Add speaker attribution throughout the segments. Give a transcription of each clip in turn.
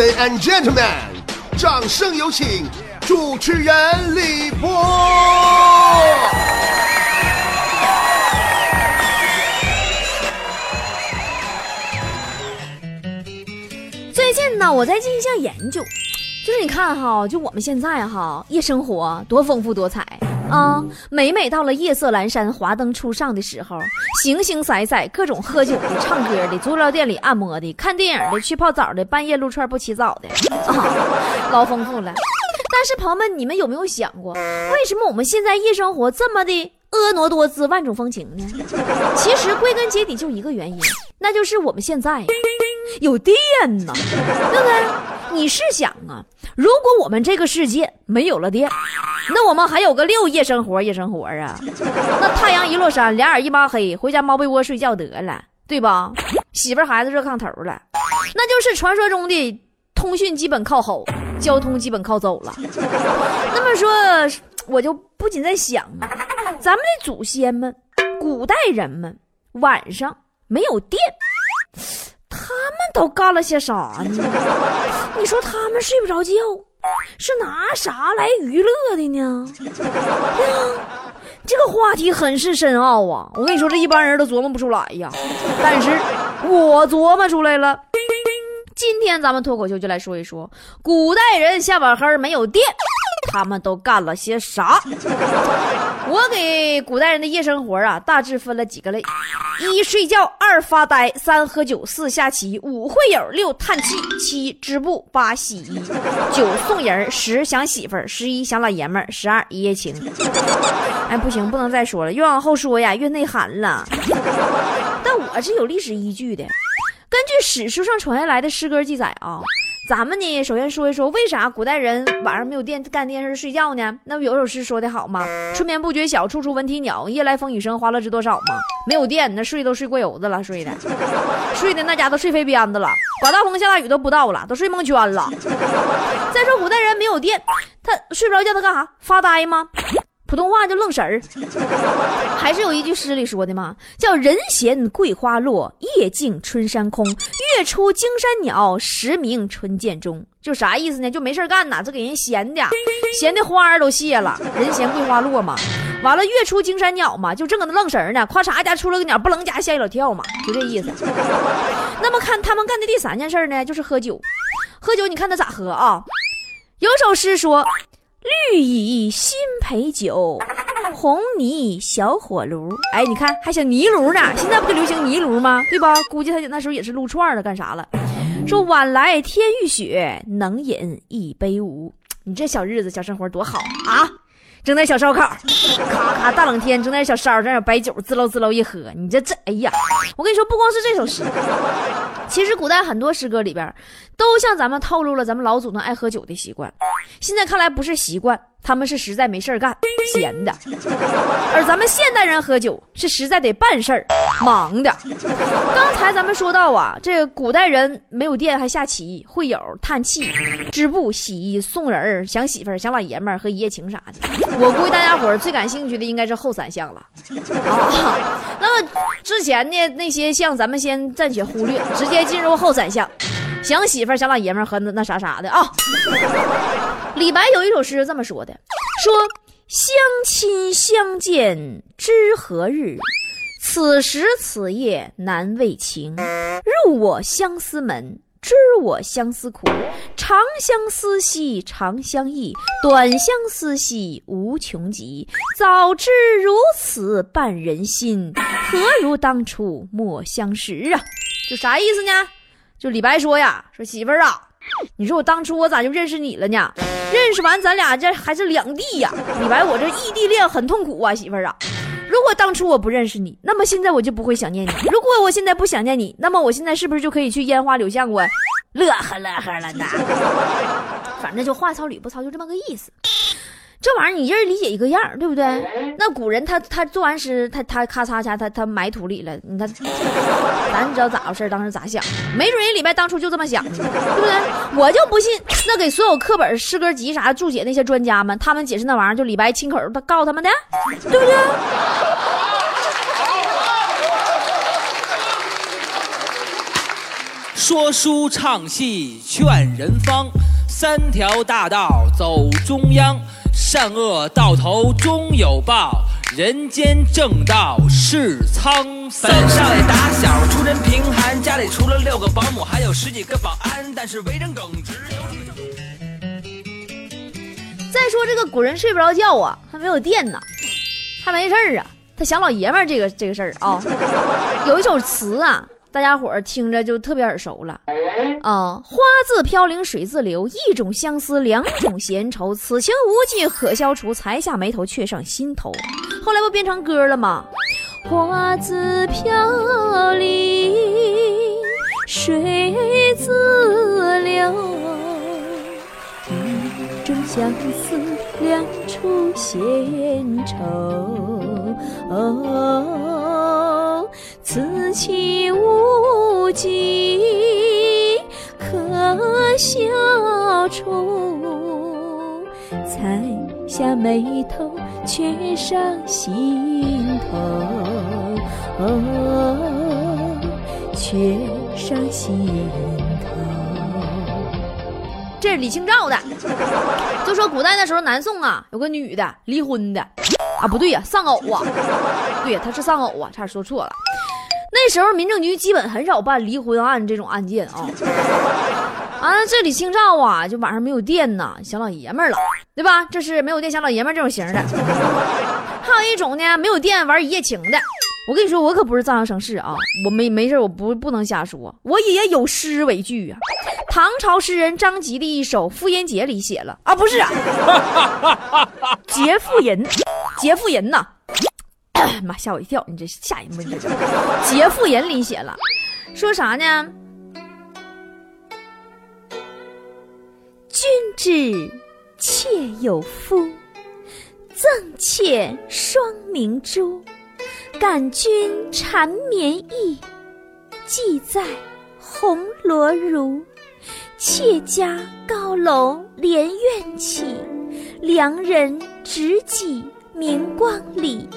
Speaker 1: And gentlemen，掌声有请主持人李波。
Speaker 2: 最近呢，我在进行一项研究，就是你看哈，就我们现在哈，夜生活多丰富多彩啊！每每到了夜色阑珊、华灯初上的时候，形形色色，各种喝酒的、唱歌的、足疗店里按摩的、看电影的、去泡澡的、半夜撸串不起早的，啊，老丰富了。但是朋友们，你们有没有想过，为什么我们现在夜生活这么的婀娜多姿、万种风情呢？其实归根结底就一个原因，那就是我们现在有电呐，对不对？你是想啊，如果我们这个世界没有了电，那我们还有个六夜生活，夜生活啊，那太阳一落山，两眼一抹黑，回家猫被窝睡觉得了，对吧？媳妇孩子热炕头了，那就是传说中的通讯基本靠吼，交通基本靠走了。那么说，我就不仅在想啊，咱们的祖先们，古代人们晚上没有电。都干了些啥呢？你说他们睡不着觉，是拿啥来娱乐的呢？这个话题很是深奥啊！我跟你说，这一般人都琢磨不出来呀。但是我琢磨出来了。今天咱们脱口秀就来说一说，古代人下晚黑没有电，他们都干了些啥？我给古代人的夜生活啊，大致分了几个类：一睡觉，二发呆，三喝酒，四下棋，五会友，六叹气，七织布，八洗衣，九送人，十想媳妇儿，十一想老爷们儿，十二一夜情。哎，不行，不能再说了，越往后说呀，越内涵了。但我是有历史依据的，根据史书上传下来的诗歌记载啊。咱们呢，首先说一说为啥古代人晚上没有电干电视睡觉呢？那不有首诗说的好吗？春眠不觉晓，处处闻啼鸟。夜来风雨声，花落知多少吗？没有电，那睡都睡过油子了，睡的，睡的那家都睡飞鞭子了，刮大风下大雨都不到了，都睡蒙圈了。再说古代人没有电，他睡不着觉，他干啥？发呆吗？普通话就愣神儿，还是有一句诗里说的嘛，叫“人闲桂花落，夜静春山空。月出惊山鸟，时鸣春涧中。”就啥意思呢？就没事干呐，这给人闲的，闲的花儿都谢了。人闲桂花落嘛，完了月出惊山鸟嘛，就正搁那愣神呢，咔嚓家出了个鸟，不楞家吓一老跳嘛，就这意思。那么看他们干的第三件事呢，就是喝酒。喝酒，你看他咋喝啊？有首诗说。绿蚁新陪酒，红泥小火炉。哎，你看还小泥炉呢，现在不就流行泥炉吗？对吧？估计他那时候也是撸串了，干啥了？说晚来天欲雪，能饮一杯无？你这小日子、小生活多好啊！整点小烧烤，咔咔，大冷天整点小烧，整点白酒，滋喽滋喽一喝，你这这，哎呀！我跟你说，不光是这首诗，其实古代很多诗歌里边，都向咱们透露了咱们老祖宗爱喝酒的习惯。现在看来不是习惯，他们是实在没事干，闲的；而咱们现代人喝酒是实在得办事儿，忙的。刚才咱们说到啊，这古代人没有电还下棋、会友、叹气、织布、洗衣、送人儿、想媳妇儿、想老爷们儿和一夜情啥的。我估计大家伙儿最感兴趣的应该是后三项了。啊，那么之前呢那些项咱们先暂且忽略，直接进入后三项。想媳妇儿、想老爷们儿和那那啥啥的啊。李白有一首诗这么说的：说相亲相见知何日？此时此夜难为情。入我相思门，知我相思苦。长相思兮长相忆，短相思兮无穷极。早知如此绊人心，何如当初莫相识啊？就啥意思呢？就李白说呀，说媳妇儿啊，你说我当初我咋就认识你了呢？认识完咱俩这还是两地呀。李白，我这异地恋很痛苦啊，媳妇儿啊。如果当初我不认识你，那么现在我就不会想念你。如果我现在不想念你，那么我现在是不是就可以去烟花柳巷我，乐呵乐呵了呢？反正就话糙理不糙，就这么个意思。这玩意儿你一人理解一个样对不对？那古人他他做完诗，他他咔嚓一下，他他埋土里了。你看，咱知道咋回事当时咋想？没准人李白当初就这么想的，对不对？我就不信，那给所有课本、诗歌集啥注解那些专家们，他们解释那玩意儿，就李白亲口他告诉他们的，对不对？
Speaker 3: 说书唱戏劝人方，三条大道走中央，善恶到头终有报，人间正道是沧桑。本少爷打小出身贫寒，家里除了六个保姆，还有十几个保安，但是为人耿直。
Speaker 2: 再说这个古人睡不着觉啊，还没有电呢，还没事儿啊，他想老爷们儿这个这个事儿啊。有一首词啊，大家伙儿听着就特别耳熟了啊，花自飘零水自流，一种相思，两种闲愁，此情无计可消除，才下眉头，却上心头。后来不变成歌了吗？花自飘零水自流，一种相思，两处闲愁。哦，此情无计可消除，才下眉头，却上心头。哦，却上心头。这是李清照的，就说古代那时候南宋啊，有个女的离婚的，啊不对呀、丧偶啊，对他，是丧偶啊，差点说错了。那时候民政局基本很少办离婚案这种案件啊。啊，这李清照啊，就晚上没有电呐，小老爷们儿了，对吧？这是没有电小老爷们儿这种型的。还有一种呢，没有电玩一夜情的。我跟你说，我可不是造谣生事啊，我没没事，我不不能瞎说，我也有诗为据啊。唐朝诗人张籍的一首《妇炎节》里写了啊，不是啊，劫妇人，劫妇人呐，妈吓我一跳，你这吓人不是？这劫妇人里写了，说啥呢？君知妾有夫，赠妾双明珠。感君缠绵意，寄在红罗襦。妾家高楼连苑起，良人执戟明光里。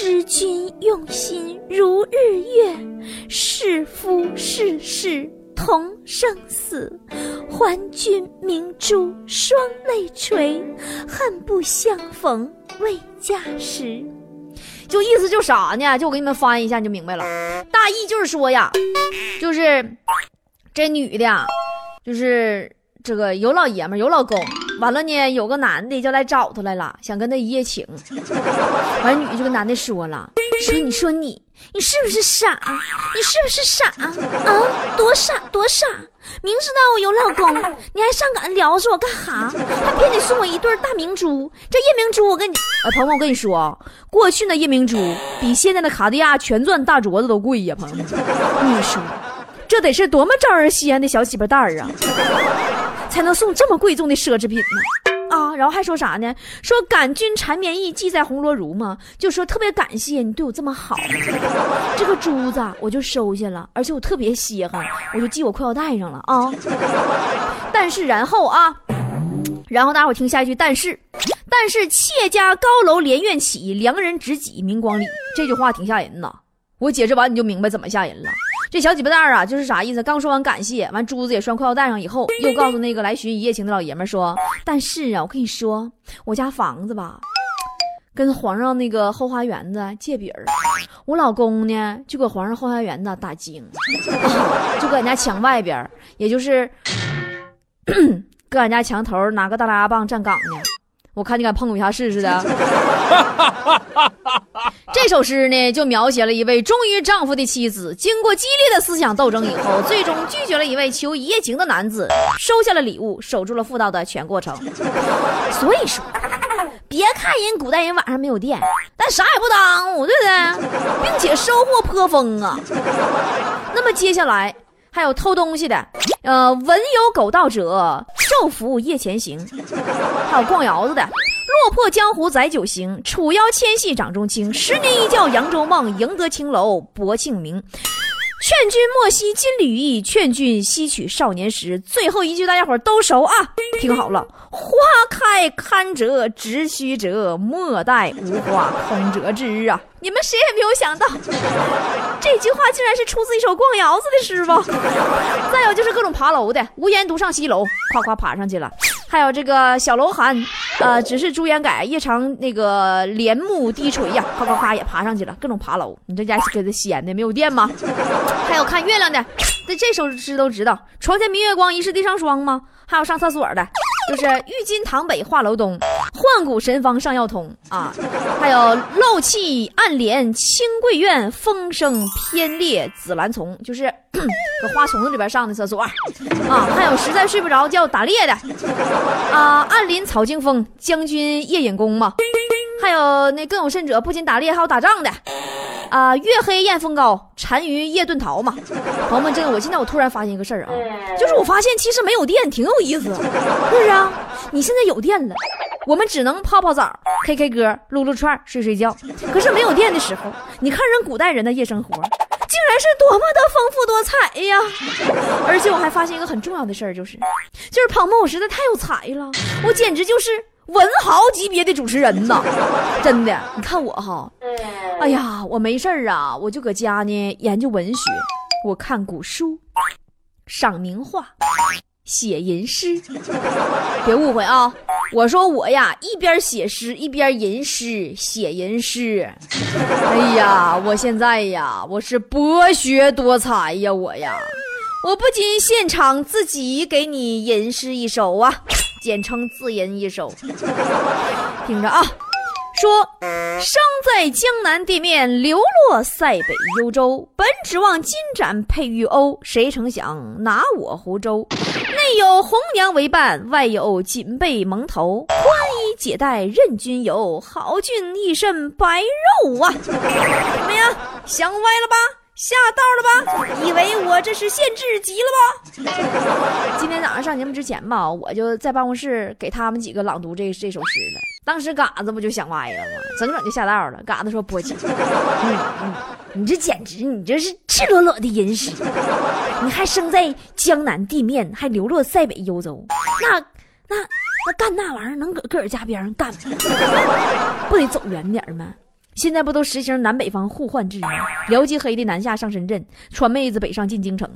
Speaker 2: 知君用心如日月，是夫是事同生死。还君明珠双泪垂，恨不相逢未嫁时。就意思就啥呢？就我给你们翻译一下，你就明白了。大意就是说呀，就是这女的，就是这个有老爷们有老公，完了呢，有个男的就来找她来了，想跟她一夜情。完，女的就跟男的说了，说你说你，你是不是傻？你是不是傻啊？多傻多傻！明知道我有老公，你还上赶撩着我干哈？还偏得送我一对大明珠。这夜明珠，我跟你，哎，朋友们，我跟你说啊，过去那夜明珠比现在的卡地亚全钻大镯子都贵呀，朋友们。你说，这得是多么招人稀罕的小媳妇蛋儿啊，才能送这么贵重的奢侈品呢？啊，然后还说啥呢？说感君缠绵意，寄在红罗襦嘛，就说特别感谢你对我这么好，这个珠子我就收下了，而且我特别稀罕，我就系我裤腰带上了啊。但是然后啊，然后大伙听下一句，但是，但是妾家高楼连苑起，良人执戟明光里，这句话挺吓人呐。我解释完你就明白怎么吓人了。这小鸡巴蛋儿啊，就是啥意思？刚说完感谢，完珠子也拴裤腰带上以后，又告诉那个来寻一夜情的老爷们说：“但是啊，我跟你说，我家房子吧，跟皇上那个后花园子借饼儿，我老公呢就搁皇上后花园子打更，啊就搁俺家墙外边，也就是 搁俺家墙头拿个大拉棒站岗呢。我看你敢碰我一下试试的。” 这首诗呢，就描写了一位忠于丈夫的妻子，经过激烈的思想斗争以后，最终拒绝了一位求一夜情的男子，收下了礼物，守住了妇道的全过程。所以说，别看人古代人晚上没有电，但啥也不耽误，对不对？并且收获颇丰啊。那么接下来还有偷东西的，呃，文有狗盗者，受服夜前行，还有逛窑子的。落魄江湖载酒行，楚腰纤细掌中轻。十年一觉扬州梦，赢得青楼薄庆名。劝君莫惜金缕衣，劝君惜取少年时。最后一句大家伙都熟啊，听好了。花开堪折直须折，莫待无花空折枝啊！你们谁也没有想到，这句话竟然是出自一首逛窑子的诗吧？再有就是各种爬楼的，无言独上西楼，夸夸爬上去了。还有这个小楼寒，呃，只是朱颜改，夜长那个帘幕低垂呀，夸夸夸也爬上去了，各种爬楼。你这家给他闲的没有电吗？还有看月亮的，这这首诗都知道。床前明月光，疑是地上霜吗？还有上厕所的。就是玉金堂北画楼东，幻骨神方上药通啊，还有漏气暗帘清桂院，风声偏裂紫兰丛，就是 搁花丛子里边上的厕所啊，还有实在睡不着觉打猎的啊，暗林草惊风，将军夜引弓嘛，还有那更有甚者，不仅打猎还有打仗的。啊，月黑雁风高，单于夜遁逃嘛。朋友们，真的，我现在我突然发现一个事儿啊，就是我发现其实没有电挺有意思，是不是啊？你现在有电了，我们只能泡泡澡、K K 歌、撸撸串、睡睡觉。可是没有电的时候，你看人古代人的夜生活，竟然是多么的丰富多彩呀！而且我还发现一个很重要的事儿，就是，就是鹏鹏，我实在太有才了，我简直就是。文豪级别的主持人呐，真的，你看我哈，哎呀，我没事儿啊，我就搁家呢研究文学，我看古书，赏名画，写吟诗。别误会啊，我说我呀，一边写诗一边吟诗，写吟诗。哎呀，我现在呀，我是博学多才呀，我呀，我不仅现场自己给你吟诗一首啊。简称自吟一首，听着啊，说生在江南地面，流落塞北幽州，本指望金盏配玉瓯，谁成想拿我湖州。内有红娘为伴，外有锦被蒙头，宽衣解带任君游，好俊一身白肉啊！怎么样，想歪了吧？下道了吧？以为我这是限制级了吧？今天早上上节目之前吧，我就在办公室给他们几个朗读这这首诗了。当时嘎子不就想歪了吗？整整就下道了。嘎子说：“波姐，你这简直，你这是赤裸裸的吟诗。你还生在江南地面，还流落塞北幽州，那那那干那玩意儿能搁个儿家边上干吗？不得走远点吗？”现在不都实行南北方互换制吗？辽吉黑的南下上深圳，川妹子北上进京城。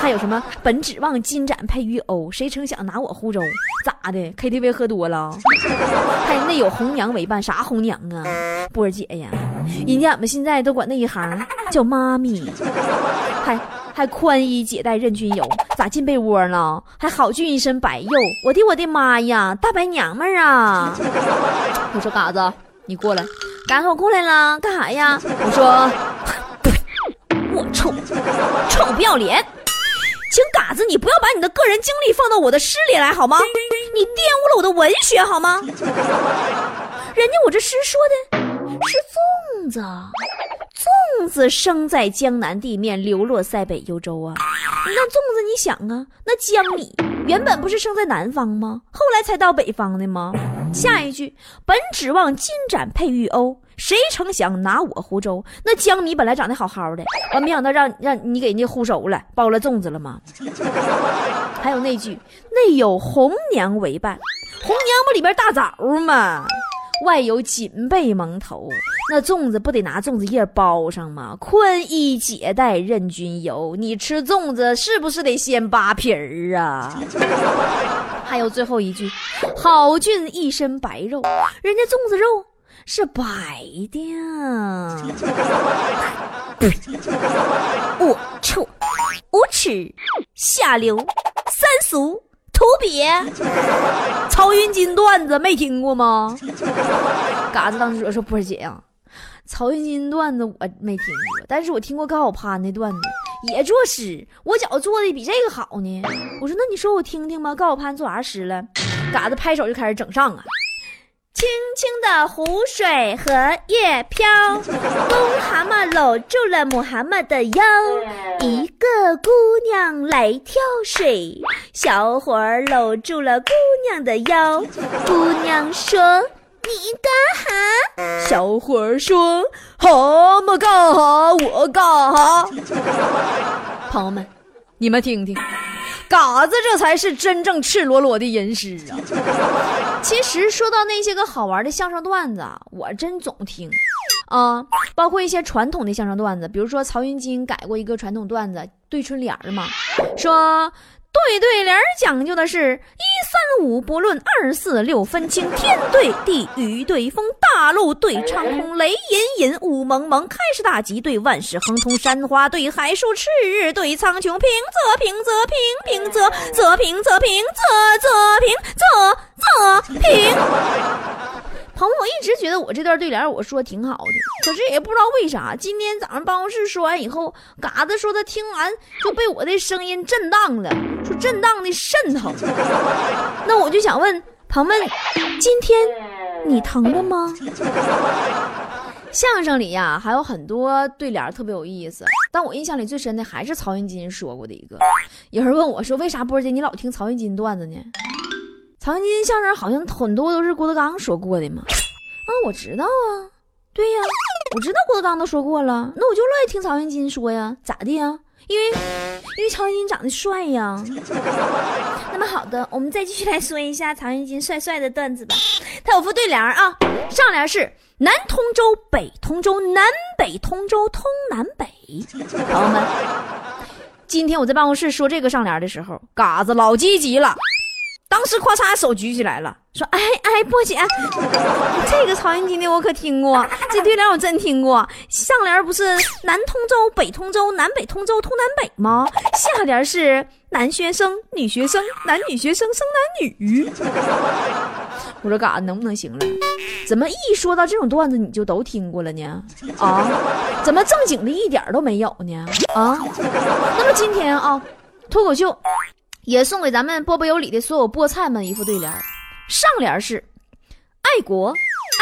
Speaker 2: 还有什么本指望金盏配玉瓯，谁成想拿我湖州？咋的？KTV 喝多了？还那有红娘为伴？啥红娘啊？波儿姐呀，人家俺们现在都管那一行叫妈咪。还还宽衣解带任君游，咋进被窝了？还好俊一身白肉，我的我的妈呀，大白娘们儿啊！我说嘎子。你过来，赶我过来了，干啥呀？我说，我臭，臭不要脸，请嘎子你不要把你的个人经历放到我的诗里来好吗？你玷污了我的文学好吗？人家我这诗说的是粽子，粽子生在江南地面，流落塞北幽州啊。那粽子你想啊，那江米原本不是生在南方吗？后来才到北方的吗？下一句，本指望金盏配玉瓯，谁成想拿我糊粥。那江米本来长得好好的，我没想到让让你给人家糊熟了，包了粽子了吗？还有那句，内有红娘为伴，红娘不里边大枣吗？外有锦被蒙头，那粽子不得拿粽子叶包上吗？宽衣解带任君游，你吃粽子是不是得先扒皮儿啊？还有最后一句，好俊一身白肉，人家粽子肉是白的。龌龊、无耻、下流、三俗。土鳖，曹云金段子没听过吗？嘎子当时说：“波儿姐呀，曹云金段子我没听过，但是我听过高晓攀的段子，也作诗，我觉做的比这个好呢。”我说：“那你说我听听吧，高晓攀做啥诗了？”嘎子拍手就开始整上啊。清清的湖水荷叶飘，搂住了母蛤蟆的腰。一个姑娘来挑水，小伙儿搂住了姑娘的腰。姑娘说：“你干哈？小伙儿说：“蛤蟆干哈？我干哈？”朋友们，你们听听，嘎子这才是真正赤裸裸的吟诗啊！其实说到那些个好玩的相声段子，我真总听啊，包括一些传统的相声段子，比如说曹云金改过一个传统段子对春联儿嘛，说。对对联讲究的是一三五不论二四六分清天对地雨对风大陆对长空雷隐隐雾蒙蒙开市大吉对万事亨通山花对海树赤日对苍穹平仄平仄平平仄仄平仄平仄仄平仄仄平。朋友一直觉得我这段对联我说挺好的，可是也不知道为啥，今天早上办公室说完以后，嘎子说他听完就被我的声音震荡了，说震荡的肾疼。那我就想问朋友们，今天你疼了吗？相声里呀还有很多对联特别有意思，但我印象里最深的还是曹云金说过的一个。有人问我说，为啥波姐你老听曹云金段子呢？曹云金相声好像很多都是郭德纲说过的嘛，啊，我知道啊，对呀，我知道郭德纲都说过了，那我就乐意听曹云金说呀，咋的呀？因为因为曹云金长得帅呀。那么好的，我们再继续来说一下曹云金帅帅的段子吧。他有副对联啊，上联是南通州，北通州，南北通州通南北。朋友们，今天我在办公室说这个上联的时候，嘎子老积极了。当时咔嚓手举起来了，说：“哎哎，波姐，这个曹云金的我可听过，这对联我真听过。上联不是南通州、北通州、南北通州通南北吗？下联是男学生、女学生、男女学生生男女。我说嘎能不能行了？怎么一说到这种段子你就都听过了呢？啊，怎么正经的一点都没有呢？啊，那么今天啊，脱口秀。”也送给咱们波波有理的所有菠菜们一副对联上联是爱国、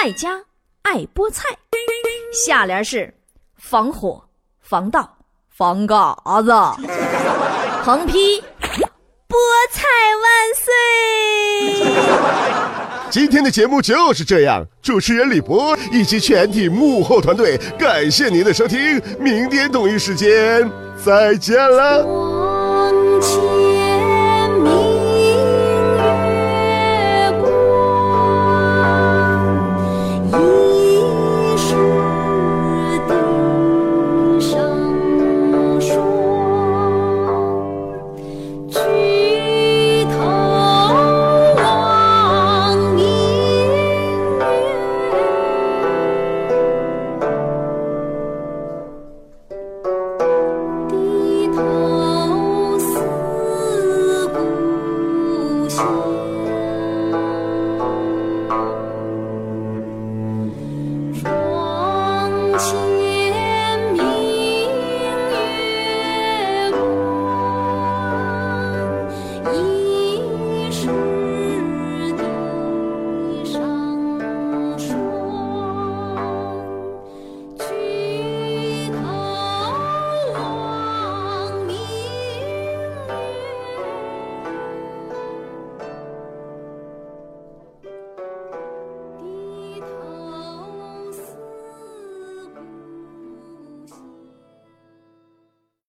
Speaker 2: 爱家、爱菠菜，下联是防火、防盗、防嘎子，横批菠菜万岁。
Speaker 1: 今天的节目就是这样，主持人李博以及全体幕后团队，感谢您的收听，明天同一时间再见了。